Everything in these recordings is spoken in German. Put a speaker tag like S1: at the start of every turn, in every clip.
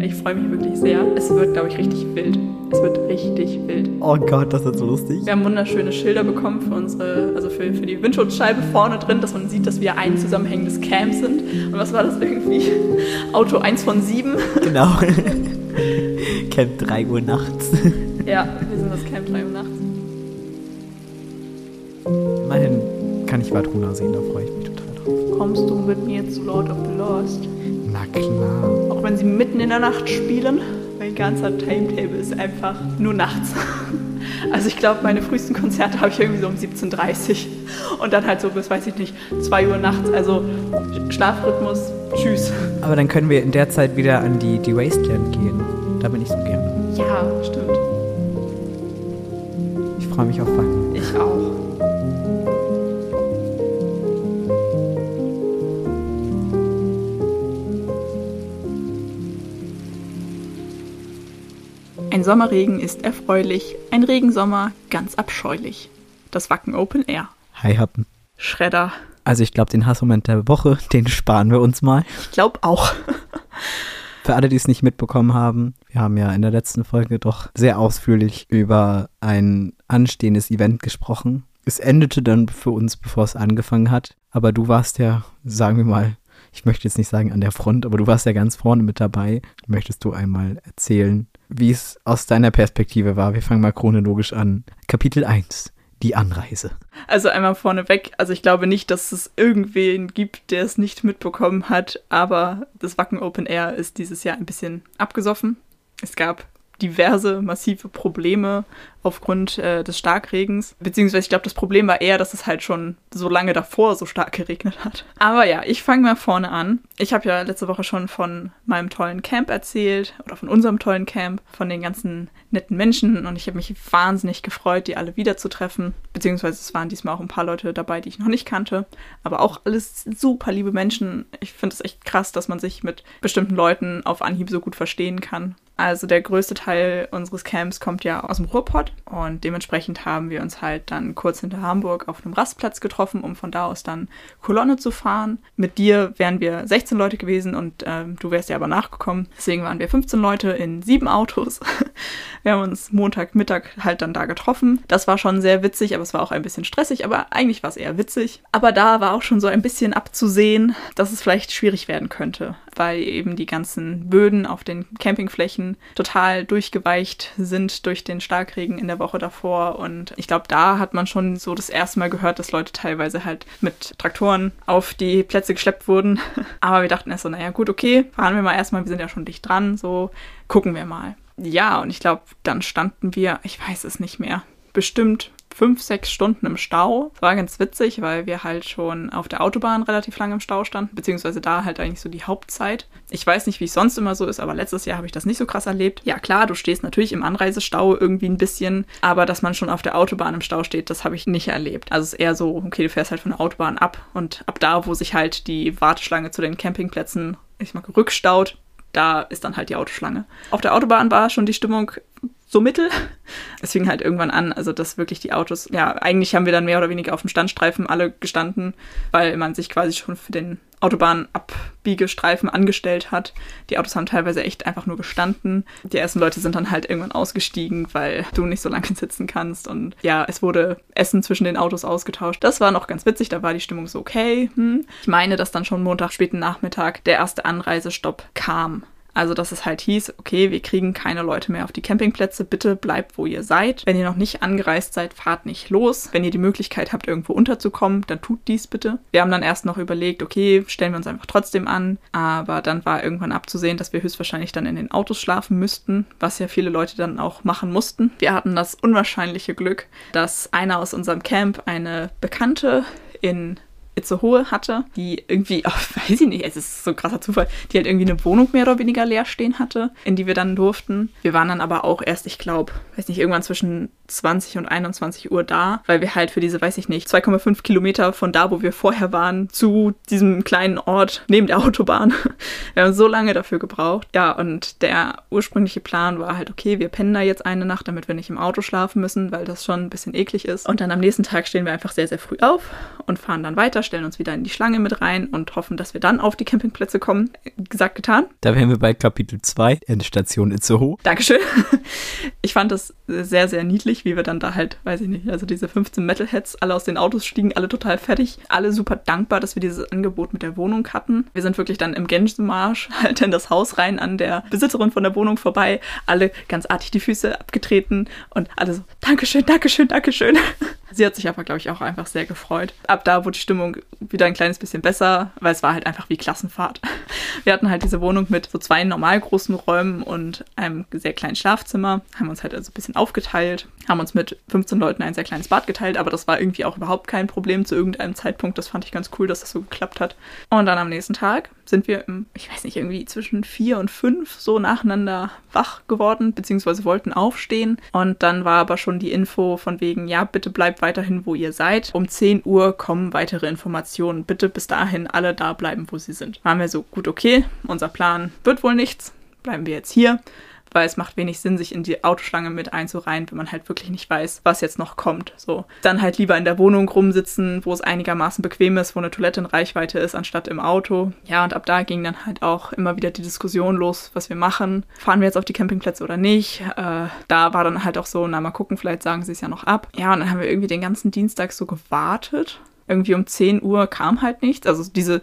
S1: Ich freue mich wirklich sehr. Es wird, glaube ich, richtig wild. Es wird richtig wild.
S2: Oh Gott, das wird so lustig.
S1: Wir haben wunderschöne Schilder bekommen für unsere, also für, für die Windschutzscheibe vorne drin, dass man sieht, dass wir ein zusammenhängendes Camp sind. Und was war das irgendwie? Auto 1 von 7.
S2: Genau. Camp 3 Uhr nachts.
S1: Ja, wir sind das Camp 3 Uhr nachts.
S2: Immerhin kann ich Vadruna sehen, da freue ich mich total drauf.
S1: Kommst du mit mir zu Lord of the Lost?
S2: Klar.
S1: Auch wenn sie mitten in der Nacht spielen. Mein ganzer Timetable ist einfach nur nachts. Also ich glaube, meine frühesten Konzerte habe ich irgendwie so um 17.30 Uhr. Und dann halt so bis, weiß ich nicht, 2 Uhr nachts. Also Schlafrhythmus, tschüss.
S2: Aber dann können wir in der Zeit wieder an die, die Wasteland gehen. Da bin ich so gern.
S1: Ja, stimmt.
S2: Ich freue mich auf Wacken.
S1: Ein Sommerregen ist erfreulich, ein Regensommer ganz abscheulich. Das Wacken Open Air.
S2: Hi Happen.
S1: Schredder.
S2: Also ich glaube, den Hassmoment der Woche, den sparen wir uns mal.
S1: Ich glaube auch.
S2: Für alle, die es nicht mitbekommen haben, wir haben ja in der letzten Folge doch sehr ausführlich über ein anstehendes Event gesprochen. Es endete dann für uns, bevor es angefangen hat. Aber du warst ja, sagen wir mal, ich möchte jetzt nicht sagen an der Front, aber du warst ja ganz vorne mit dabei. Möchtest du einmal erzählen, wie es aus deiner Perspektive war? Wir fangen mal chronologisch an. Kapitel 1. Die Anreise.
S1: Also einmal vorneweg, also ich glaube nicht, dass es irgendwen gibt, der es nicht mitbekommen hat, aber das Wacken Open Air ist dieses Jahr ein bisschen abgesoffen. Es gab diverse massive Probleme aufgrund äh, des Starkregens. Beziehungsweise ich glaube, das Problem war eher, dass es halt schon so lange davor so stark geregnet hat. Aber ja, ich fange mal vorne an. Ich habe ja letzte Woche schon von meinem tollen Camp erzählt oder von unserem tollen Camp, von den ganzen netten Menschen und ich habe mich wahnsinnig gefreut, die alle wiederzutreffen. Beziehungsweise es waren diesmal auch ein paar Leute dabei, die ich noch nicht kannte. Aber auch alles super liebe Menschen. Ich finde es echt krass, dass man sich mit bestimmten Leuten auf Anhieb so gut verstehen kann. Also der größte Teil unseres Camps kommt ja aus dem Ruhrpott und dementsprechend haben wir uns halt dann kurz hinter Hamburg auf einem Rastplatz getroffen, um von da aus dann Kolonne zu fahren. Mit dir wären wir 16 Leute gewesen und äh, du wärst ja aber nachgekommen. Deswegen waren wir 15 Leute in sieben Autos. Wir haben uns Montagmittag halt dann da getroffen. Das war schon sehr witzig, aber es war auch ein bisschen stressig, aber eigentlich war es eher witzig. Aber da war auch schon so ein bisschen abzusehen, dass es vielleicht schwierig werden könnte, weil eben die ganzen Böden auf den Campingflächen total durchgeweicht sind durch den Starkregen in der Woche davor. Und ich glaube, da hat man schon so das erste Mal gehört, dass Leute teilweise halt mit Traktoren auf die Plätze geschleppt wurden. Aber wir dachten erst so, naja, gut, okay, fahren wir mal erstmal, wir sind ja schon dicht dran, so gucken wir mal ja, und ich glaube, dann standen wir, ich weiß es nicht mehr, bestimmt fünf, sechs Stunden im Stau. Das war ganz witzig, weil wir halt schon auf der Autobahn relativ lange im Stau standen, beziehungsweise da halt eigentlich so die Hauptzeit. Ich weiß nicht, wie es sonst immer so ist, aber letztes Jahr habe ich das nicht so krass erlebt. Ja, klar, du stehst natürlich im Anreisestau irgendwie ein bisschen, aber dass man schon auf der Autobahn im Stau steht, das habe ich nicht erlebt. Also es ist eher so, okay, du fährst halt von der Autobahn ab und ab da, wo sich halt die Warteschlange zu den Campingplätzen, ich mag, rückstaut, da ist dann halt die Autoschlange. Auf der Autobahn war schon die Stimmung so mittel. Es fing halt irgendwann an, also dass wirklich die Autos, ja, eigentlich haben wir dann mehr oder weniger auf dem Standstreifen alle gestanden, weil man sich quasi schon für den Autobahnabbiegestreifen angestellt hat. Die Autos haben teilweise echt einfach nur gestanden. Die ersten Leute sind dann halt irgendwann ausgestiegen, weil du nicht so lange sitzen kannst. Und ja, es wurde Essen zwischen den Autos ausgetauscht. Das war noch ganz witzig, da war die Stimmung so okay. Hm. Ich meine, dass dann schon Montag, späten Nachmittag der erste Anreisestopp kam. Also, dass es halt hieß, okay, wir kriegen keine Leute mehr auf die Campingplätze, bitte bleibt, wo ihr seid. Wenn ihr noch nicht angereist seid, fahrt nicht los. Wenn ihr die Möglichkeit habt, irgendwo unterzukommen, dann tut dies bitte. Wir haben dann erst noch überlegt, okay, stellen wir uns einfach trotzdem an. Aber dann war irgendwann abzusehen, dass wir höchstwahrscheinlich dann in den Autos schlafen müssten, was ja viele Leute dann auch machen mussten. Wir hatten das unwahrscheinliche Glück, dass einer aus unserem Camp eine Bekannte in Itzehoe hatte, die irgendwie, oh, weiß ich nicht, es ist so ein krasser Zufall, die halt irgendwie eine Wohnung mehr oder weniger leer stehen hatte, in die wir dann durften. Wir waren dann aber auch erst, ich glaube, weiß nicht, irgendwann zwischen 20 und 21 Uhr da, weil wir halt für diese, weiß ich nicht, 2,5 Kilometer von da, wo wir vorher waren, zu diesem kleinen Ort neben der Autobahn. Wir haben so lange dafür gebraucht. Ja, und der ursprüngliche Plan war halt, okay, wir pennen da jetzt eine Nacht, damit wir nicht im Auto schlafen müssen, weil das schon ein bisschen eklig ist. Und dann am nächsten Tag stehen wir einfach sehr, sehr früh auf und fahren dann weiter weiter, stellen uns wieder in die Schlange mit rein und hoffen, dass wir dann auf die Campingplätze kommen. Gesagt, getan.
S2: Da wären wir bei Kapitel 2, Endstation Itzehoe.
S1: Dankeschön. Ich fand das sehr, sehr niedlich, wie wir dann da halt, weiß ich nicht, also diese 15 Metalheads alle aus den Autos stiegen, alle total fertig, alle super dankbar, dass wir dieses Angebot mit der Wohnung hatten. Wir sind wirklich dann im Gänsemarsch halt in das Haus rein an der Besitzerin von der Wohnung vorbei, alle ganz artig die Füße abgetreten und alle so, Dankeschön, Dankeschön, Dankeschön. Sie hat sich aber, glaube ich, auch einfach sehr gefreut. Ab da wurde die Stimmung wieder ein kleines bisschen besser, weil es war halt einfach wie Klassenfahrt. Wir hatten halt diese Wohnung mit so zwei normal großen Räumen und einem sehr kleinen Schlafzimmer, haben uns halt also ein bisschen aufgeteilt, haben uns mit 15 Leuten ein sehr kleines Bad geteilt, aber das war irgendwie auch überhaupt kein Problem zu irgendeinem Zeitpunkt. Das fand ich ganz cool, dass das so geklappt hat. Und dann am nächsten Tag sind wir, im, ich weiß nicht, irgendwie zwischen vier und fünf so nacheinander wach geworden, beziehungsweise wollten aufstehen. Und dann war aber schon die Info von wegen, ja, bitte bleibt weiterhin, wo ihr seid. Um 10 Uhr kommen weitere Informationen. Bitte bis dahin alle da bleiben, wo sie sind. Waren wir so, gut, okay, unser Plan wird wohl nichts. Bleiben wir jetzt hier weil es macht wenig Sinn, sich in die Autoschlange mit einzureihen, wenn man halt wirklich nicht weiß, was jetzt noch kommt. So. Dann halt lieber in der Wohnung rumsitzen, wo es einigermaßen bequem ist, wo eine Toilette in Reichweite ist, anstatt im Auto. Ja, und ab da ging dann halt auch immer wieder die Diskussion los, was wir machen. Fahren wir jetzt auf die Campingplätze oder nicht? Äh, da war dann halt auch so, na mal gucken, vielleicht sagen sie es ja noch ab. Ja, und dann haben wir irgendwie den ganzen Dienstag so gewartet. Irgendwie um 10 Uhr kam halt nichts. Also diese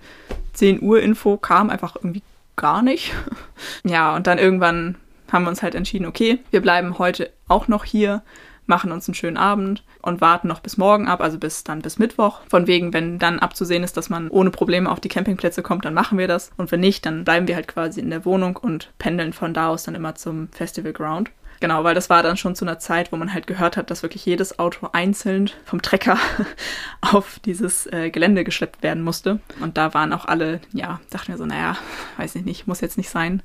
S1: 10 Uhr Info kam einfach irgendwie gar nicht. ja, und dann irgendwann haben wir uns halt entschieden, okay, wir bleiben heute auch noch hier, machen uns einen schönen Abend und warten noch bis morgen ab, also bis dann bis Mittwoch. Von wegen, wenn dann abzusehen ist, dass man ohne Probleme auf die Campingplätze kommt, dann machen wir das. Und wenn nicht, dann bleiben wir halt quasi in der Wohnung und pendeln von da aus dann immer zum Festival Ground. Genau, weil das war dann schon zu einer Zeit, wo man halt gehört hat, dass wirklich jedes Auto einzeln vom Trecker auf dieses äh, Gelände geschleppt werden musste. Und da waren auch alle, ja, dachten wir so, naja, weiß ich nicht, muss jetzt nicht sein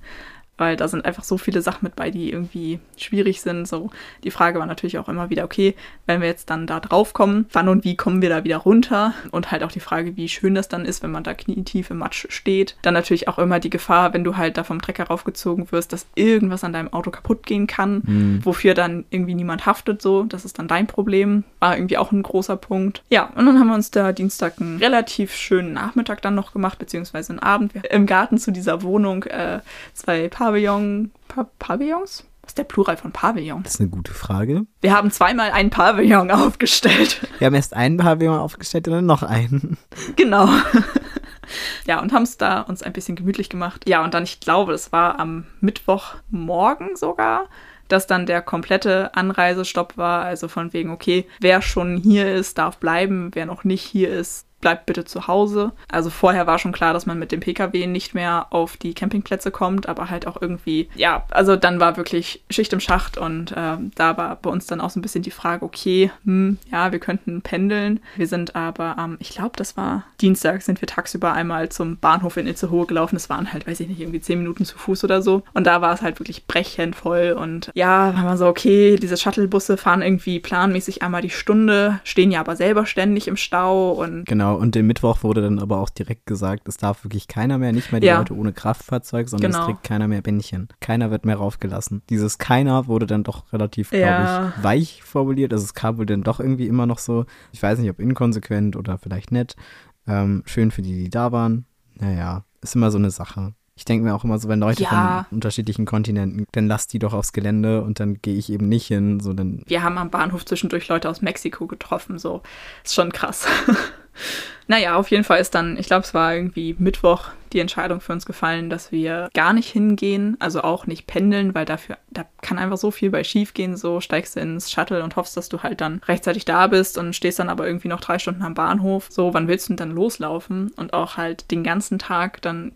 S1: weil da sind einfach so viele Sachen mit bei, die irgendwie schwierig sind. So, die Frage war natürlich auch immer wieder, okay, wenn wir jetzt dann da drauf kommen, wann und wie kommen wir da wieder runter? Und halt auch die Frage, wie schön das dann ist, wenn man da knietief im Matsch steht. Dann natürlich auch immer die Gefahr, wenn du halt da vom Trecker raufgezogen wirst, dass irgendwas an deinem Auto kaputt gehen kann, mhm. wofür dann irgendwie niemand haftet, so. Das ist dann dein Problem. War irgendwie auch ein großer Punkt. Ja, und dann haben wir uns da Dienstag einen relativ schönen Nachmittag dann noch gemacht, beziehungsweise einen Abend. Wir im Garten zu dieser Wohnung äh, zwei Paar Pavillon, pa Pavillons? Was ist der Plural von Pavillon?
S2: Das ist eine gute Frage.
S1: Wir haben zweimal einen Pavillon aufgestellt.
S2: Wir haben erst einen Pavillon aufgestellt und dann noch einen.
S1: Genau. Ja, und haben es da uns ein bisschen gemütlich gemacht. Ja, und dann, ich glaube, es war am Mittwochmorgen sogar, dass dann der komplette Anreisestopp war. Also von wegen, okay, wer schon hier ist, darf bleiben, wer noch nicht hier ist, bleibt bitte zu Hause. Also vorher war schon klar, dass man mit dem Pkw nicht mehr auf die Campingplätze kommt, aber halt auch irgendwie, ja, also dann war wirklich Schicht im Schacht und äh, da war bei uns dann auch so ein bisschen die Frage, okay, hm, ja, wir könnten pendeln. Wir sind aber ähm, ich glaube, das war Dienstag, sind wir tagsüber einmal zum Bahnhof in Itzehoe gelaufen. Das waren halt, weiß ich nicht, irgendwie zehn Minuten zu Fuß oder so. Und da war es halt wirklich brechend voll und ja, war man so, okay, diese Shuttlebusse fahren irgendwie planmäßig einmal die Stunde, stehen ja aber selber ständig im Stau und
S2: genau und den Mittwoch wurde dann aber auch direkt gesagt, es darf wirklich keiner mehr, nicht mehr die ja. Leute ohne Kraftfahrzeug, sondern genau. es trägt keiner mehr Bändchen. Keiner wird mehr raufgelassen. Dieses keiner wurde dann doch relativ, ja. glaube ich, weich formuliert. Also es kam wohl dann doch irgendwie immer noch so, ich weiß nicht, ob inkonsequent oder vielleicht nett. Ähm, schön für die, die da waren. Naja, ist immer so eine Sache. Ich denke mir auch immer so, wenn Leute ja. von unterschiedlichen Kontinenten, dann lasst die doch aufs Gelände und dann gehe ich eben nicht hin. So dann
S1: Wir haben am Bahnhof zwischendurch Leute aus Mexiko getroffen, so. Ist schon krass. Naja, auf jeden Fall ist dann, ich glaube, es war irgendwie Mittwoch die Entscheidung für uns gefallen, dass wir gar nicht hingehen, also auch nicht pendeln, weil dafür, da kann einfach so viel bei schief gehen. So steigst du ins Shuttle und hoffst, dass du halt dann rechtzeitig da bist und stehst dann aber irgendwie noch drei Stunden am Bahnhof. So, wann willst du denn dann loslaufen? Und auch halt den ganzen Tag dann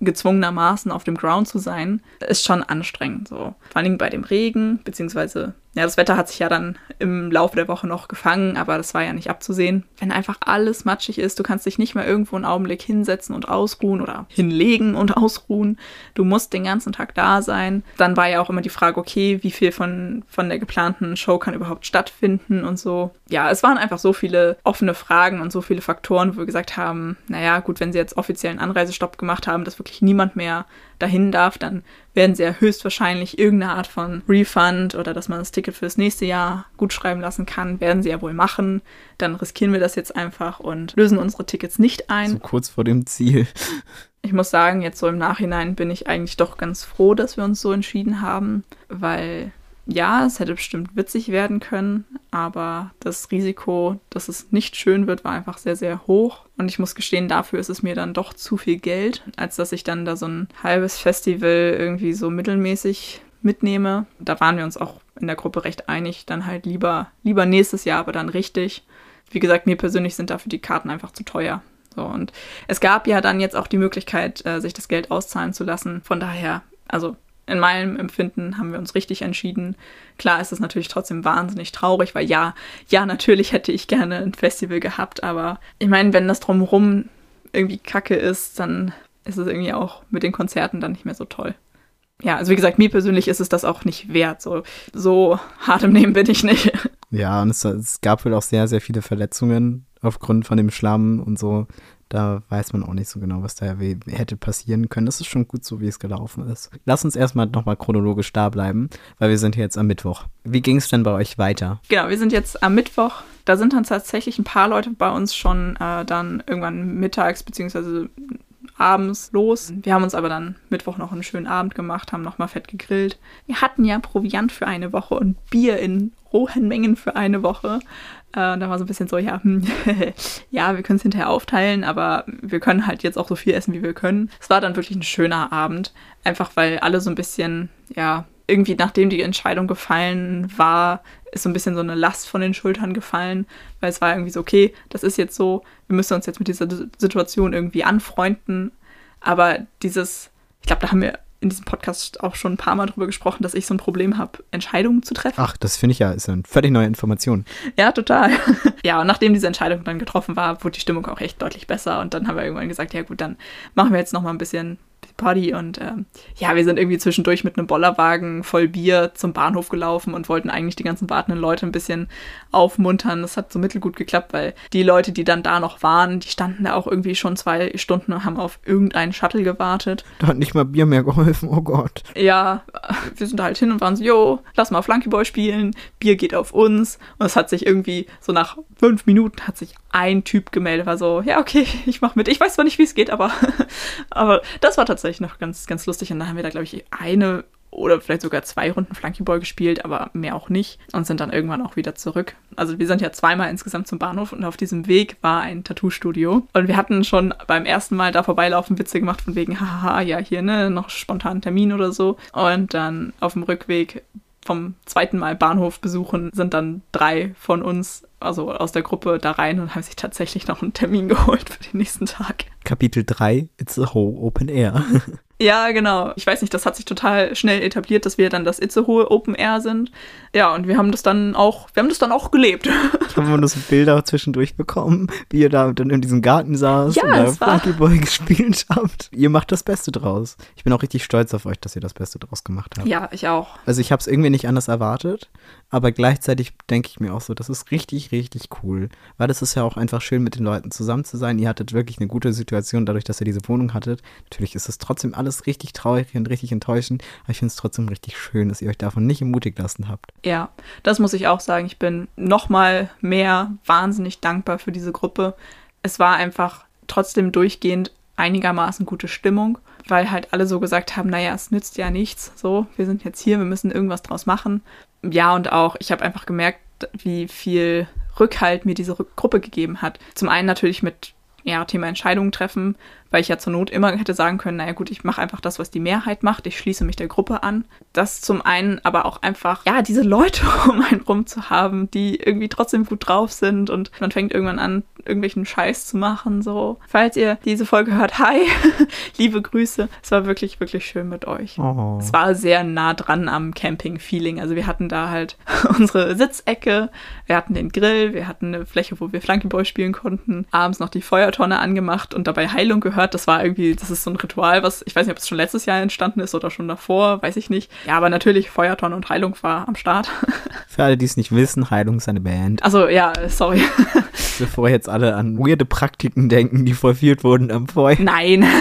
S1: gezwungenermaßen auf dem Ground zu sein, ist schon anstrengend. So. Vor allen Dingen bei dem Regen, beziehungsweise ja, das Wetter hat sich ja dann im Laufe der Woche noch gefangen, aber das war ja nicht abzusehen. Wenn einfach alles matschig ist, du kannst dich nicht mehr irgendwo einen Augenblick hinsetzen und ausruhen oder hinlegen und ausruhen. Du musst den ganzen Tag da sein. Dann war ja auch immer die Frage, okay, wie viel von, von der geplanten Show kann überhaupt stattfinden und so. Ja, es waren einfach so viele offene Fragen und so viele Faktoren, wo wir gesagt haben, naja, gut, wenn sie jetzt offiziellen Anreisestopp gemacht haben, dass wirklich niemand mehr dahin darf, dann werden sie ja höchstwahrscheinlich irgendeine Art von Refund oder dass man das Ticket fürs nächste Jahr gut schreiben lassen kann, werden sie ja wohl machen. Dann riskieren wir das jetzt einfach und lösen unsere Tickets nicht ein.
S2: So kurz vor dem Ziel.
S1: Ich muss sagen, jetzt so im Nachhinein bin ich eigentlich doch ganz froh, dass wir uns so entschieden haben, weil ja, es hätte bestimmt witzig werden können, aber das Risiko, dass es nicht schön wird, war einfach sehr, sehr hoch. Und ich muss gestehen, dafür ist es mir dann doch zu viel Geld, als dass ich dann da so ein halbes Festival irgendwie so mittelmäßig mitnehme. Da waren wir uns auch in der Gruppe recht einig, dann halt lieber, lieber nächstes Jahr, aber dann richtig. Wie gesagt, mir persönlich sind dafür die Karten einfach zu teuer. So, und es gab ja dann jetzt auch die Möglichkeit, äh, sich das Geld auszahlen zu lassen. Von daher, also in meinem Empfinden haben wir uns richtig entschieden. Klar ist es natürlich trotzdem wahnsinnig traurig, weil ja, ja, natürlich hätte ich gerne ein Festival gehabt, aber ich meine, wenn das drumherum irgendwie kacke ist, dann ist es irgendwie auch mit den Konzerten dann nicht mehr so toll. Ja, also wie gesagt, mir persönlich ist es das auch nicht wert. So, so hart im Nehmen bin ich nicht.
S2: Ja, und es, es gab wohl auch sehr, sehr viele Verletzungen aufgrund von dem Schlamm und so. Da weiß man auch nicht so genau, was da hätte passieren können. Das ist schon gut so, wie es gelaufen ist. Lass uns erstmal nochmal chronologisch da bleiben, weil wir sind jetzt am Mittwoch. Wie ging es denn bei euch weiter?
S1: Genau, wir sind jetzt am Mittwoch. Da sind dann tatsächlich ein paar Leute bei uns schon äh, dann irgendwann mittags bzw. abends los. Wir haben uns aber dann Mittwoch noch einen schönen Abend gemacht, haben nochmal fett gegrillt. Wir hatten ja Proviant für eine Woche und Bier in rohen Mengen für eine Woche. Äh, da war so ein bisschen so, ja, hm, ja, wir können es hinterher aufteilen, aber wir können halt jetzt auch so viel essen, wie wir können. Es war dann wirklich ein schöner Abend, einfach weil alle so ein bisschen, ja, irgendwie nachdem die Entscheidung gefallen war, ist so ein bisschen so eine Last von den Schultern gefallen, weil es war irgendwie so, okay, das ist jetzt so, wir müssen uns jetzt mit dieser Situation irgendwie anfreunden, aber dieses, ich glaube, da haben wir in diesem Podcast auch schon ein paar Mal drüber gesprochen, dass ich so ein Problem habe, Entscheidungen zu treffen.
S2: Ach, das finde ich ja, ist eine völlig neue Information.
S1: Ja, total. ja, und nachdem diese Entscheidung dann getroffen war, wurde die Stimmung auch echt deutlich besser. Und dann haben wir irgendwann gesagt, ja gut, dann machen wir jetzt noch mal ein bisschen Party und ähm, ja, wir sind irgendwie zwischendurch mit einem Bollerwagen voll Bier zum Bahnhof gelaufen und wollten eigentlich die ganzen wartenden Leute ein bisschen aufmuntern. Das hat so mittelgut geklappt, weil die Leute, die dann da noch waren, die standen da auch irgendwie schon zwei Stunden und haben auf irgendeinen Shuttle gewartet.
S2: Da hat nicht mal Bier mehr geholfen, oh Gott.
S1: Ja, wir sind da halt hin und waren so, jo, lass mal Flunkyball spielen, Bier geht auf uns. Und es hat sich irgendwie so nach fünf Minuten hat sich ein Typ gemeldet, war so, ja, okay, ich mach mit. Ich weiß zwar nicht, wie es geht, aber, aber das war tatsächlich noch ganz, ganz lustig. Und dann haben wir da, glaube ich, eine oder vielleicht sogar zwei Runden Flunkyball gespielt, aber mehr auch nicht und sind dann irgendwann auch wieder zurück. Also wir sind ja zweimal insgesamt zum Bahnhof und auf diesem Weg war ein Tattoo-Studio und wir hatten schon beim ersten Mal da vorbeilaufen Witze gemacht von wegen, haha, ja hier, ne, noch spontanen Termin oder so und dann auf dem Rückweg vom zweiten Mal Bahnhof besuchen, sind dann drei von uns, also aus der Gruppe, da rein und haben sich tatsächlich noch einen Termin geholt für den nächsten Tag.
S2: Kapitel 3, It's a Whole Open Air.
S1: Ja, genau. Ich weiß nicht, das hat sich total schnell etabliert, dass wir dann das Itzehoe Open Air sind. Ja, und wir haben das dann auch, wir haben das dann auch gelebt.
S2: Ich habe nur so Bilder zwischendurch bekommen, wie ihr da dann in diesem Garten saß
S1: ja,
S2: und da
S1: Flunkyball
S2: gespielt habt. Ihr macht das Beste draus. Ich bin auch richtig stolz auf euch, dass ihr das Beste draus gemacht habt.
S1: Ja, ich auch.
S2: Also ich habe es irgendwie nicht anders erwartet, aber gleichzeitig denke ich mir auch so, das ist richtig, richtig cool. Weil das ist ja auch einfach schön, mit den Leuten zusammen zu sein. Ihr hattet wirklich eine gute Situation dadurch, dass ihr diese Wohnung hattet. Natürlich ist es trotzdem alles richtig traurig und richtig enttäuschend, aber ich finde es trotzdem richtig schön, dass ihr euch davon nicht ermutigt lassen habt.
S1: Ja, das muss ich auch sagen. Ich bin noch mal mehr wahnsinnig dankbar für diese Gruppe. Es war einfach trotzdem durchgehend einigermaßen gute Stimmung, weil halt alle so gesagt haben, naja, es nützt ja nichts, so, wir sind jetzt hier, wir müssen irgendwas draus machen. Ja, und auch, ich habe einfach gemerkt, wie viel Rückhalt mir diese Gruppe gegeben hat. Zum einen natürlich mit ja, Thema Entscheidungen treffen, weil ich ja zur Not immer hätte sagen können, naja gut, ich mache einfach das, was die Mehrheit macht, ich schließe mich der Gruppe an. Das zum einen, aber auch einfach, ja, diese Leute um einen rum zu haben, die irgendwie trotzdem gut drauf sind und man fängt irgendwann an, irgendwelchen Scheiß zu machen, so. Falls ihr diese Folge hört, hi, liebe Grüße. Es war wirklich, wirklich schön mit euch. Oh. Es war sehr nah dran am Camping-Feeling. Also wir hatten da halt unsere Sitzecke, wir hatten den Grill, wir hatten eine Fläche, wo wir Flunkyball spielen konnten, abends noch die Feuertonne angemacht und dabei Heilung gehört gehört. Das war irgendwie, das ist so ein Ritual, was, ich weiß nicht, ob es schon letztes Jahr entstanden ist oder schon davor, weiß ich nicht. Ja, aber natürlich Feuerton und Heilung war am Start.
S2: Für alle, die es nicht wissen, Heilung ist eine Band.
S1: Also ja, sorry.
S2: Bevor jetzt alle an weirde Praktiken denken, die vollführt wurden am Feuer.
S1: Nein.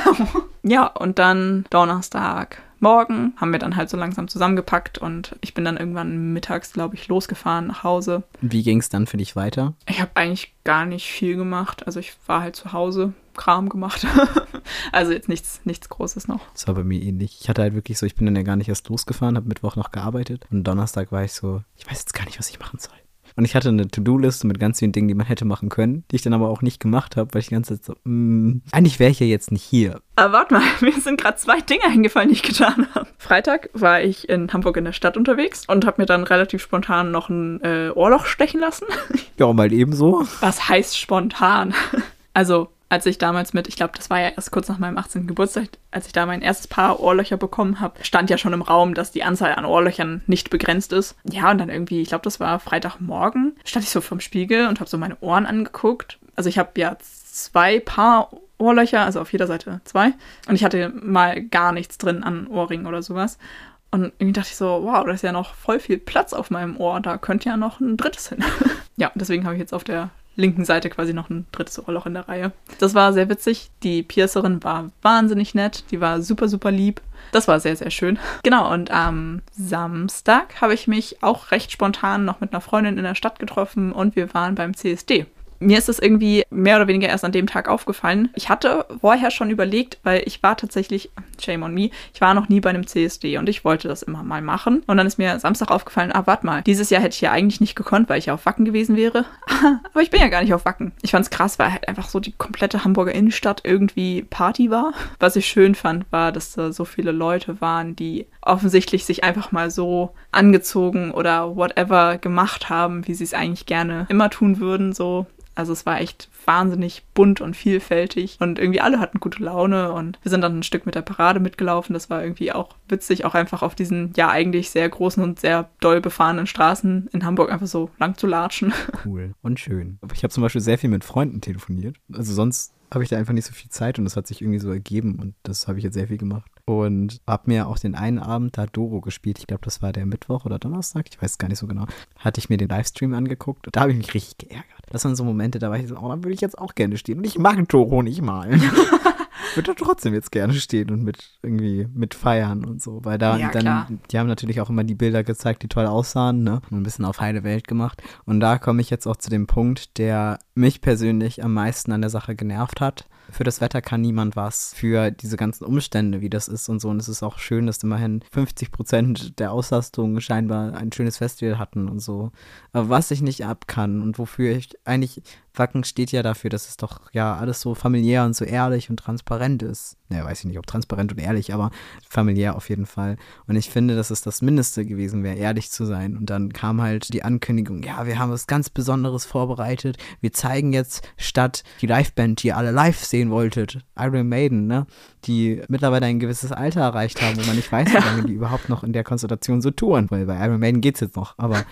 S1: Ja, und dann Donnerstag morgen haben wir dann halt so langsam zusammengepackt und ich bin dann irgendwann mittags, glaube ich, losgefahren nach Hause.
S2: Wie ging es dann für dich weiter?
S1: Ich habe eigentlich gar nicht viel gemacht. Also ich war halt zu Hause, Kram gemacht. also jetzt nichts, nichts Großes noch.
S2: Das war bei mir ähnlich. Ich hatte halt wirklich so, ich bin dann ja gar nicht erst losgefahren, habe Mittwoch noch gearbeitet und Donnerstag war ich so, ich weiß jetzt gar nicht, was ich machen soll. Und ich hatte eine To-Do-Liste mit ganz vielen Dingen, die man hätte machen können, die ich dann aber auch nicht gemacht habe, weil ich die ganze Zeit so, mm, eigentlich wäre ich ja jetzt nicht hier.
S1: Aber warte mal, mir sind gerade zwei Dinge eingefallen, die ich getan habe. Freitag war ich in Hamburg in der Stadt unterwegs und habe mir dann relativ spontan noch ein äh, Ohrloch stechen lassen.
S2: Ja, mal ebenso.
S1: Was heißt spontan? Also als ich damals mit, ich glaube, das war ja erst kurz nach meinem 18. Geburtstag, als ich da mein erstes Paar Ohrlöcher bekommen habe, stand ja schon im Raum, dass die Anzahl an Ohrlöchern nicht begrenzt ist. Ja, und dann irgendwie, ich glaube, das war Freitagmorgen, stand ich so vorm Spiegel und habe so meine Ohren angeguckt. Also ich habe ja zwei Paar Ohrlöcher, also auf jeder Seite zwei. Und ich hatte mal gar nichts drin an Ohrringen oder sowas. Und irgendwie dachte ich so, wow, da ist ja noch voll viel Platz auf meinem Ohr, da könnte ja noch ein drittes hin. ja, deswegen habe ich jetzt auf der linken Seite quasi noch ein drittes Ohrloch in der Reihe. Das war sehr witzig. Die Piercerin war wahnsinnig nett. Die war super, super lieb. Das war sehr, sehr schön. Genau, und am Samstag habe ich mich auch recht spontan noch mit einer Freundin in der Stadt getroffen und wir waren beim CSD mir ist das irgendwie mehr oder weniger erst an dem Tag aufgefallen. Ich hatte vorher schon überlegt, weil ich war tatsächlich, shame on me, ich war noch nie bei einem CSD und ich wollte das immer mal machen. Und dann ist mir Samstag aufgefallen, ah, warte mal, dieses Jahr hätte ich ja eigentlich nicht gekonnt, weil ich ja auf Wacken gewesen wäre. Aber ich bin ja gar nicht auf Wacken. Ich fand es krass, weil halt einfach so die komplette Hamburger Innenstadt irgendwie Party war. Was ich schön fand, war, dass da so viele Leute waren, die offensichtlich sich einfach mal so angezogen oder whatever gemacht haben, wie sie es eigentlich gerne immer tun würden, so also es war echt wahnsinnig bunt und vielfältig und irgendwie alle hatten gute Laune und wir sind dann ein Stück mit der Parade mitgelaufen. Das war irgendwie auch witzig, auch einfach auf diesen ja eigentlich sehr großen und sehr doll befahrenen Straßen in Hamburg einfach so lang zu latschen.
S2: Cool und schön. Ich habe zum Beispiel sehr viel mit Freunden telefoniert. Also sonst habe ich da einfach nicht so viel Zeit und das hat sich irgendwie so ergeben und das habe ich jetzt sehr viel gemacht. Und habe mir auch den einen Abend da Doro gespielt. Ich glaube, das war der Mittwoch oder Donnerstag, ich weiß gar nicht so genau. Hatte ich mir den Livestream angeguckt und da habe ich mich richtig geärgert. Das waren so Momente, da war ich so, oh, da würde ich jetzt auch gerne stehen. Und ich mag Doro nicht mal. würde trotzdem jetzt gerne stehen und mit irgendwie mit feiern und so, weil da ja, dann klar. die haben natürlich auch immer die Bilder gezeigt, die toll aussahen, ne, und ein bisschen auf heile Welt gemacht und da komme ich jetzt auch zu dem Punkt, der mich persönlich am meisten an der Sache genervt hat für das Wetter kann niemand was, für diese ganzen Umstände, wie das ist und so. Und es ist auch schön, dass immerhin 50 Prozent der Auslastung scheinbar ein schönes Festival hatten und so. Aber was ich nicht ab kann und wofür ich eigentlich Wacken steht ja dafür, dass es doch ja alles so familiär und so ehrlich und transparent ist. Naja, weiß ich nicht, ob transparent und ehrlich, aber familiär auf jeden Fall. Und ich finde, dass es das Mindeste gewesen wäre, ehrlich zu sein. Und dann kam halt die Ankündigung, ja, wir haben was ganz Besonderes vorbereitet. Wir zeigen jetzt statt die Liveband, die ihr alle live sehen wolltet, Iron Maiden, ne? Die mittlerweile ein gewisses Alter erreicht haben, wo man nicht weiß, wie lange die überhaupt noch in der Konstellation so touren. Weil bei Iron Maiden geht's jetzt noch. Aber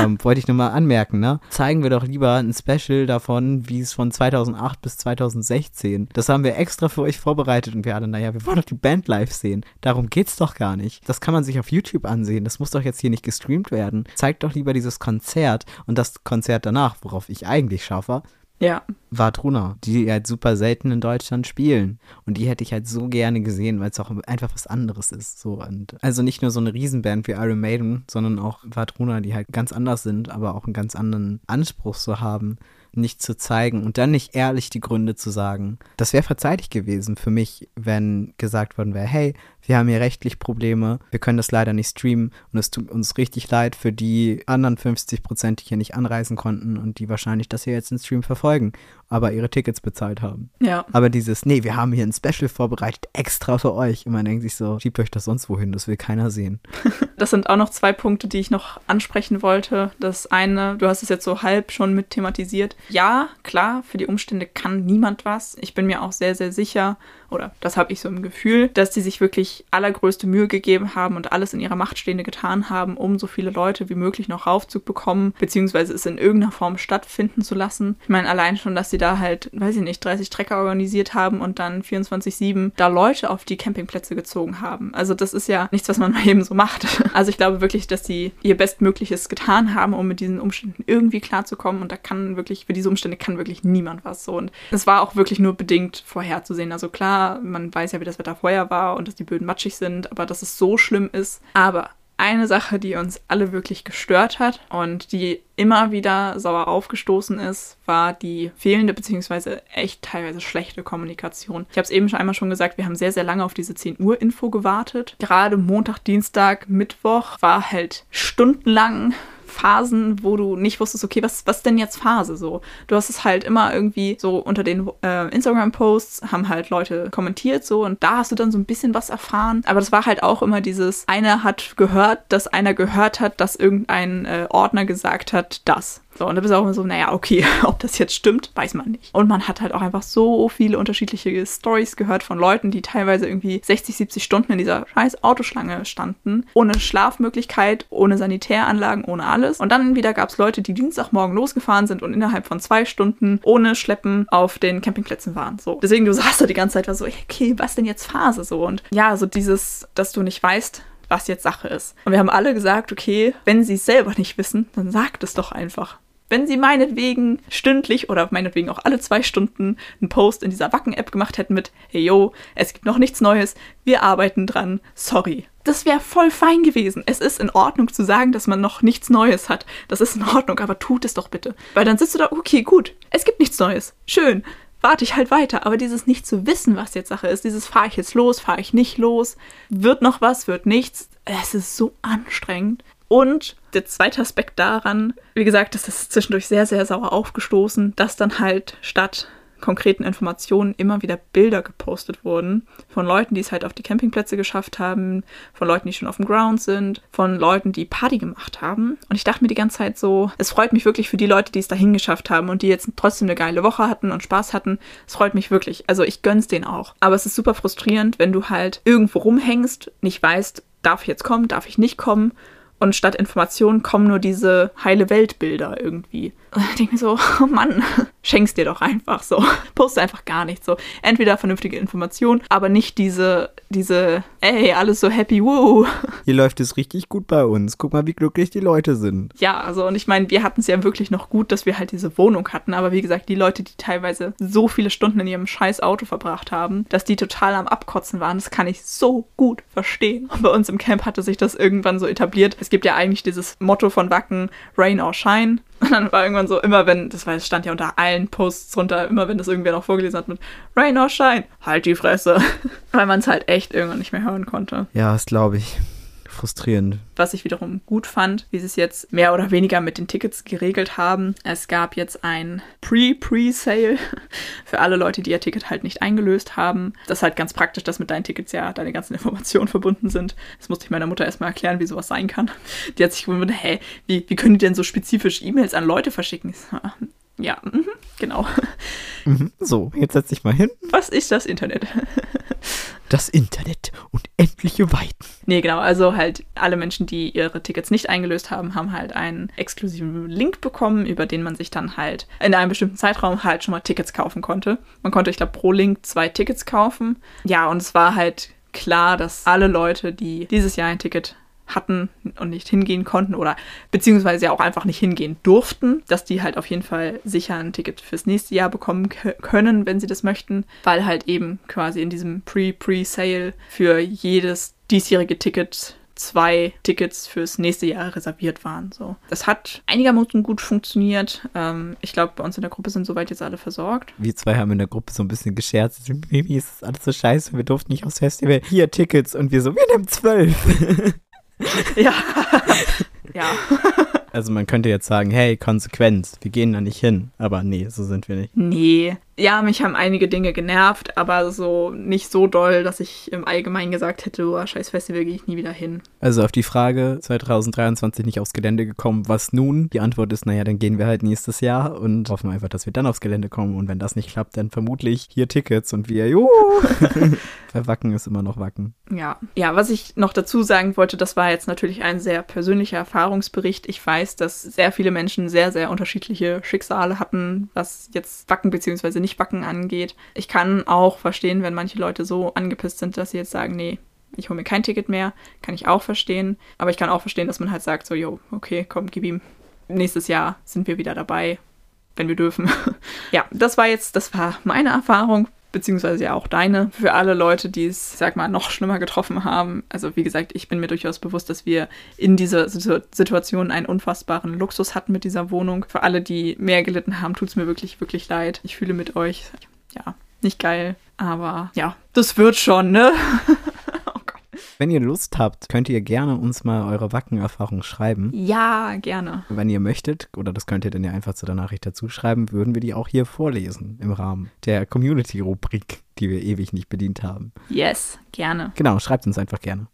S2: ähm, wollte ich nur mal anmerken, ne? Zeigen wir doch lieber ein Special davon, wie es von 2008 bis 2016. Das haben wir extra für euch vorbereitet und wir alle, naja, wir wollen doch die Band live sehen. Darum geht's doch gar nicht. Das kann man sich auf YouTube ansehen. Das muss doch jetzt hier nicht gestreamt werden. Zeigt doch lieber dieses Konzert und das Konzert danach, worauf ich eigentlich schaffe.
S1: Ja.
S2: War Truna, die halt super selten in Deutschland spielen. Und die hätte ich halt so gerne gesehen, weil es auch einfach was anderes ist. So. Und also nicht nur so eine Riesenband wie Iron Maiden, sondern auch Vadruna, die halt ganz anders sind, aber auch einen ganz anderen Anspruch so haben nicht zu zeigen und dann nicht ehrlich die Gründe zu sagen. Das wäre verzeihlich gewesen für mich, wenn gesagt worden wäre, hey, wir haben hier rechtlich Probleme, wir können das leider nicht streamen und es tut uns richtig leid für die anderen 50 Prozent, die hier nicht anreisen konnten und die wahrscheinlich das hier jetzt im Stream verfolgen, aber ihre Tickets bezahlt haben.
S1: Ja.
S2: Aber dieses, nee, wir haben hier ein Special vorbereitet, extra für euch. Und man denkt sich so, schiebt euch das sonst wohin, das will keiner sehen.
S1: Das sind auch noch zwei Punkte, die ich noch ansprechen wollte. Das eine, du hast es jetzt so halb schon mit thematisiert. Ja, klar, für die Umstände kann niemand was. Ich bin mir auch sehr, sehr sicher, oder das habe ich so im Gefühl, dass die sich wirklich allergrößte Mühe gegeben haben und alles in ihrer Macht Stehende getan haben, um so viele Leute wie möglich noch raufzubekommen, beziehungsweise es in irgendeiner Form stattfinden zu lassen. Ich meine, allein schon, dass sie da halt, weiß ich nicht, 30 Trecker organisiert haben und dann 24-7 da Leute auf die Campingplätze gezogen haben. Also das ist ja nichts, was man mal eben so macht. Also ich glaube wirklich, dass sie ihr Bestmögliches getan haben, um mit diesen Umständen irgendwie klarzukommen und da kann wirklich, für diese Umstände kann wirklich niemand was so. Und es war auch wirklich nur bedingt vorherzusehen. Also klar, klar, man weiß ja, wie das Wetter vorher war und dass die Böden matschig sind, aber dass es so schlimm ist. Aber eine Sache, die uns alle wirklich gestört hat und die immer wieder sauer aufgestoßen ist, war die fehlende bzw. echt teilweise schlechte Kommunikation. Ich habe es eben schon einmal schon gesagt, wir haben sehr, sehr lange auf diese 10 Uhr Info gewartet. Gerade Montag, Dienstag, Mittwoch war halt stundenlang Phasen, wo du nicht wusstest, okay, was, was denn jetzt Phase so? Du hast es halt immer irgendwie so unter den äh, Instagram-Posts haben halt Leute kommentiert so und da hast du dann so ein bisschen was erfahren. Aber das war halt auch immer dieses, einer hat gehört, dass einer gehört hat, dass irgendein äh, Ordner gesagt hat, das. So, und da bist du auch immer so, naja, okay, ob das jetzt stimmt, weiß man nicht. Und man hat halt auch einfach so viele unterschiedliche Stories gehört von Leuten, die teilweise irgendwie 60, 70 Stunden in dieser scheiß Autoschlange standen, ohne Schlafmöglichkeit, ohne Sanitäranlagen, ohne alles. Und dann wieder gab es Leute, die Dienstagmorgen losgefahren sind und innerhalb von zwei Stunden ohne Schleppen auf den Campingplätzen waren. So. Deswegen, du saßt da die ganze Zeit war so, okay, was denn jetzt Phase so? Und ja, so dieses, dass du nicht weißt, was jetzt Sache ist. Und wir haben alle gesagt, okay, wenn sie es selber nicht wissen, dann sagt es doch einfach. Wenn sie meinetwegen stündlich oder meinetwegen auch alle zwei Stunden einen Post in dieser Wacken-App gemacht hätten mit, hey yo, es gibt noch nichts Neues, wir arbeiten dran, sorry. Das wäre voll fein gewesen. Es ist in Ordnung zu sagen, dass man noch nichts Neues hat. Das ist in Ordnung, aber tut es doch bitte. Weil dann sitzt du da, okay, gut, es gibt nichts Neues. Schön. Warte ich halt weiter. Aber dieses nicht zu wissen, was jetzt Sache ist, dieses fahre ich jetzt los, fahre ich nicht los, wird noch was, wird nichts. Es ist so anstrengend. Und der zweite Aspekt daran, wie gesagt, das ist zwischendurch sehr, sehr sauer aufgestoßen, dass dann halt statt konkreten Informationen immer wieder Bilder gepostet wurden von Leuten, die es halt auf die Campingplätze geschafft haben, von Leuten, die schon auf dem Ground sind, von Leuten, die Party gemacht haben. Und ich dachte mir die ganze Zeit so, es freut mich wirklich für die Leute, die es dahin geschafft haben und die jetzt trotzdem eine geile Woche hatten und Spaß hatten. Es freut mich wirklich. Also ich gönn's denen auch. Aber es ist super frustrierend, wenn du halt irgendwo rumhängst, nicht weißt, darf ich jetzt kommen, darf ich nicht kommen und statt Informationen kommen nur diese heile Weltbilder irgendwie. Und ich denke mir so, oh Mann, schenk's dir doch einfach so. Poste einfach gar nichts so. Entweder vernünftige Informationen, aber nicht diese, diese, ey, alles so happy, woo.
S2: Hier läuft es richtig gut bei uns. Guck mal, wie glücklich die Leute sind.
S1: Ja, also und ich meine, wir hatten es ja wirklich noch gut, dass wir halt diese Wohnung hatten. Aber wie gesagt, die Leute, die teilweise so viele Stunden in ihrem scheiß Auto verbracht haben, dass die total am Abkotzen waren, das kann ich so gut verstehen. Und bei uns im Camp hatte sich das irgendwann so etabliert. Es gibt ja eigentlich dieses Motto von Wacken, Rain or Shine. Und dann war irgendwann so, immer wenn, das war, stand ja unter allen Posts drunter, immer wenn das irgendwer noch vorgelesen hat mit Rain or Shine, halt die Fresse. Weil man es halt echt irgendwann nicht mehr hören konnte.
S2: Ja, das glaube ich frustrierend.
S1: Was ich wiederum gut fand, wie sie es jetzt mehr oder weniger mit den Tickets geregelt haben. Es gab jetzt ein Pre-Pre-Sale für alle Leute, die ihr Ticket halt nicht eingelöst haben. Das ist halt ganz praktisch, dass mit deinen Tickets ja deine ganzen Informationen verbunden sind. Das musste ich meiner Mutter erstmal erklären, wie sowas sein kann. Die hat sich gewundert, hä, wie, wie können die denn so spezifisch E-Mails an Leute verschicken? Ja, mh, genau.
S2: Mhm, so, jetzt setz dich mal hin.
S1: Was ist das Internet?
S2: Das Internet und endliche Weiten.
S1: Nee, genau. Also halt alle Menschen, die ihre Tickets nicht eingelöst haben, haben halt einen exklusiven Link bekommen, über den man sich dann halt in einem bestimmten Zeitraum halt schon mal Tickets kaufen konnte. Man konnte, ich glaube, pro Link zwei Tickets kaufen. Ja, und es war halt klar, dass alle Leute, die dieses Jahr ein Ticket hatten und nicht hingehen konnten oder beziehungsweise ja auch einfach nicht hingehen durften, dass die halt auf jeden Fall sicher ein Ticket fürs nächste Jahr bekommen können, wenn sie das möchten, weil halt eben quasi in diesem Pre-Pre-Sale für jedes diesjährige Ticket zwei Tickets fürs nächste Jahr reserviert waren. So. Das hat einigermaßen gut funktioniert. Ähm, ich glaube, bei uns in der Gruppe sind soweit jetzt alle versorgt.
S2: Wir zwei haben in der Gruppe so ein bisschen gescherzt. Wie ist das alles so scheiße? Wir durften nicht aufs Festival. Hier Tickets und wir so, wir nehmen zwölf.
S1: ja. ja.
S2: Also man könnte jetzt sagen, hey, Konsequenz, wir gehen da nicht hin. Aber nee, so sind wir nicht.
S1: Nee. Ja, mich haben einige Dinge genervt, aber so nicht so doll, dass ich im Allgemeinen gesagt hätte, oh, scheiß Festival gehe ich nie wieder hin.
S2: Also auf die Frage 2023 nicht aufs Gelände gekommen, was nun? Die Antwort ist, naja, dann gehen wir halt nächstes Jahr und hoffen einfach, dass wir dann aufs Gelände kommen. Und wenn das nicht klappt, dann vermutlich hier Tickets und wir, juhu. Weil Wacken ist immer noch Wacken.
S1: Ja. Ja, was ich noch dazu sagen wollte, das war jetzt natürlich ein sehr persönlicher Erfahrungsbericht. Ich weiß, dass sehr viele Menschen sehr, sehr unterschiedliche Schicksale hatten, was jetzt Wacken bzw. Backen angeht. Ich kann auch verstehen, wenn manche Leute so angepisst sind, dass sie jetzt sagen, nee, ich hole mir kein Ticket mehr. Kann ich auch verstehen. Aber ich kann auch verstehen, dass man halt sagt, so, jo, okay, komm, gib ihm. Nächstes Jahr sind wir wieder dabei, wenn wir dürfen. ja, das war jetzt, das war meine Erfahrung beziehungsweise ja auch deine. Für alle Leute, die es, sag mal, noch schlimmer getroffen haben. Also wie gesagt, ich bin mir durchaus bewusst, dass wir in dieser Situation einen unfassbaren Luxus hatten mit dieser Wohnung. Für alle, die mehr gelitten haben, tut es mir wirklich, wirklich leid. Ich fühle mit euch. Ja, nicht geil, aber ja, das wird schon, ne?
S2: Wenn ihr Lust habt, könnt ihr gerne uns mal eure Wacken-Erfahrung schreiben.
S1: Ja, gerne.
S2: Wenn ihr möchtet, oder das könnt ihr dann ja einfach zu der Nachricht dazu schreiben, würden wir die auch hier vorlesen im Rahmen der Community-Rubrik, die wir ewig nicht bedient haben.
S1: Yes, gerne.
S2: Genau, schreibt uns einfach gerne.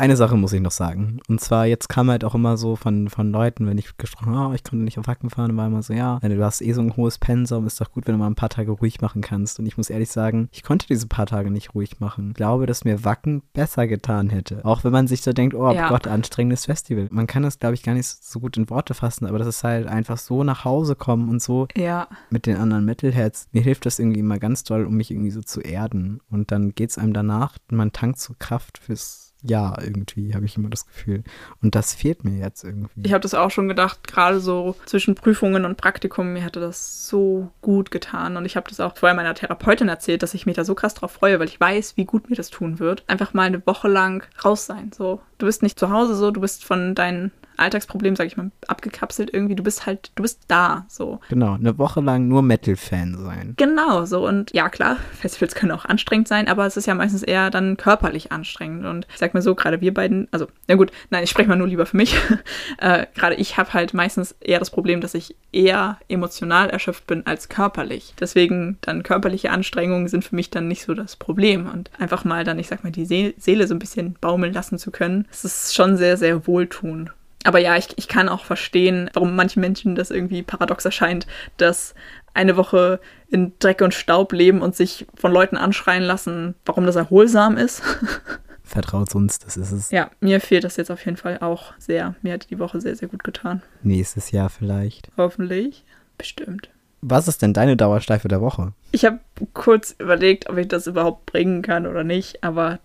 S2: Eine Sache muss ich noch sagen. Und zwar, jetzt kam halt auch immer so von, von Leuten, wenn ich gesprochen habe, oh, ich konnte nicht auf Wacken fahren, war immer so, ja, du hast eh so ein hohes Pensum, ist doch gut, wenn du mal ein paar Tage ruhig machen kannst. Und ich muss ehrlich sagen, ich konnte diese paar Tage nicht ruhig machen. Ich glaube, dass mir Wacken besser getan hätte. Auch wenn man sich so denkt, oh ja. Gott, anstrengendes Festival. Man kann das, glaube ich, gar nicht so gut in Worte fassen, aber das ist halt einfach so nach Hause kommen und so
S1: ja.
S2: mit den anderen Metalheads. Mir hilft das irgendwie immer ganz toll, um mich irgendwie so zu erden. Und dann geht es einem danach, man tankt so Kraft fürs ja, irgendwie, habe ich immer das Gefühl. Und das fehlt mir jetzt irgendwie.
S1: Ich habe das auch schon gedacht, gerade so zwischen Prüfungen und Praktikum, mir hätte das so gut getan. Und ich habe das auch vorher meiner Therapeutin erzählt, dass ich mich da so krass drauf freue, weil ich weiß, wie gut mir das tun wird. Einfach mal eine Woche lang raus sein. So, du bist nicht zu Hause so, du bist von deinen Alltagsproblem, sag ich mal, abgekapselt irgendwie. Du bist halt, du bist da, so.
S2: Genau, eine Woche lang nur Metal-Fan sein.
S1: Genau, so. Und ja, klar, Festivals können auch anstrengend sein, aber es ist ja meistens eher dann körperlich anstrengend. Und ich sag mal so, gerade wir beiden, also, na gut, nein, ich spreche mal nur lieber für mich. äh, gerade ich habe halt meistens eher das Problem, dass ich eher emotional erschöpft bin als körperlich. Deswegen dann körperliche Anstrengungen sind für mich dann nicht so das Problem. Und einfach mal dann, ich sag mal, die Seele so ein bisschen baumeln lassen zu können, das ist schon sehr, sehr wohltuend. Aber ja, ich, ich kann auch verstehen, warum manchen Menschen das irgendwie paradox erscheint, dass eine Woche in Dreck und Staub leben und sich von Leuten anschreien lassen, warum das erholsam ist.
S2: Vertraut uns, das ist es.
S1: Ja, mir fehlt das jetzt auf jeden Fall auch sehr. Mir hat die Woche sehr, sehr gut getan.
S2: Nächstes Jahr vielleicht.
S1: Hoffentlich. Bestimmt.
S2: Was ist denn deine Dauersteife der Woche?
S1: Ich habe kurz überlegt, ob ich das überhaupt bringen kann oder nicht, aber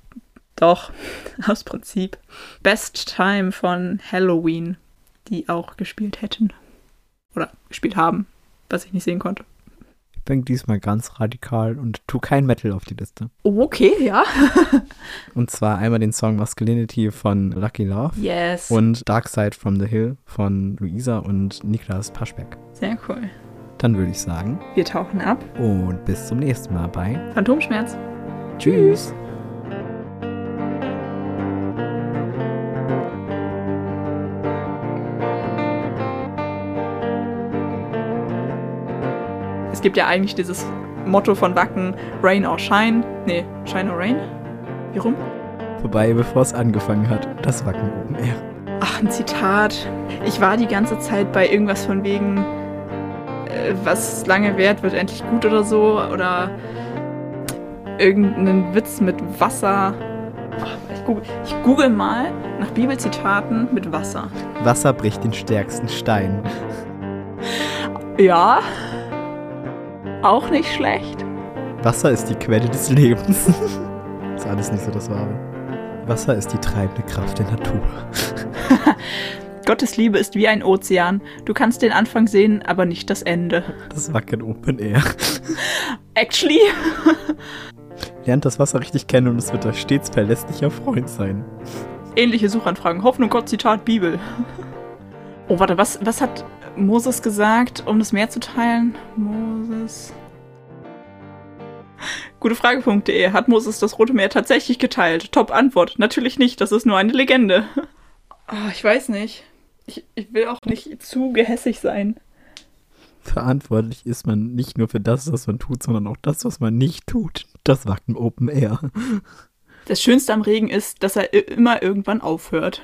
S1: doch, aus Prinzip. Best Time von Halloween, die auch gespielt hätten. Oder gespielt haben, was ich nicht sehen konnte.
S2: Ich bin diesmal ganz radikal und tu kein Metal auf die Liste.
S1: Oh, okay, ja.
S2: und zwar einmal den Song Masculinity von Lucky Love.
S1: Yes.
S2: Und Dark Side from the Hill von Luisa und Niklas Paschbeck.
S1: Sehr cool.
S2: Dann würde ich sagen,
S1: wir tauchen ab.
S2: Und bis zum nächsten Mal bei
S1: Phantomschmerz.
S2: Tschüss.
S1: Gibt ja eigentlich dieses Motto von Wacken, Rain or Shine. Nee, Shine or Rain? Wie rum?
S2: Vorbei, bevor es angefangen hat. Das Wacken oben Air.
S1: Ach, ein Zitat. Ich war die ganze Zeit bei irgendwas von wegen, äh, was lange währt, wird endlich gut oder so. Oder irgendeinen Witz mit Wasser. Ich, google, ich google mal nach Bibelzitaten mit Wasser.
S2: Wasser bricht den stärksten Stein.
S1: Ja, auch nicht schlecht.
S2: Wasser ist die Quelle des Lebens. ist alles nicht so das Wahre. Wasser ist die treibende Kraft der Natur.
S1: Gottes Liebe ist wie ein Ozean. Du kannst den Anfang sehen, aber nicht das Ende.
S2: Das Wacken Open Air.
S1: Actually.
S2: Lernt das Wasser richtig kennen und es wird euch stets verlässlicher Freund sein.
S1: Ähnliche Suchanfragen. Hoffnung, Gott, Zitat, Bibel. Oh, warte, was, was hat Moses gesagt, um das Meer zu teilen? Moses. Gutefrage.de. Hat Moses das Rote Meer tatsächlich geteilt? Top Antwort. Natürlich nicht, das ist nur eine Legende. Oh, ich weiß nicht. Ich, ich will auch nicht zu gehässig sein.
S2: Verantwortlich ist man nicht nur für das, was man tut, sondern auch das, was man nicht tut. Das Wacken Open Air.
S1: Das Schönste am Regen ist, dass er immer irgendwann aufhört.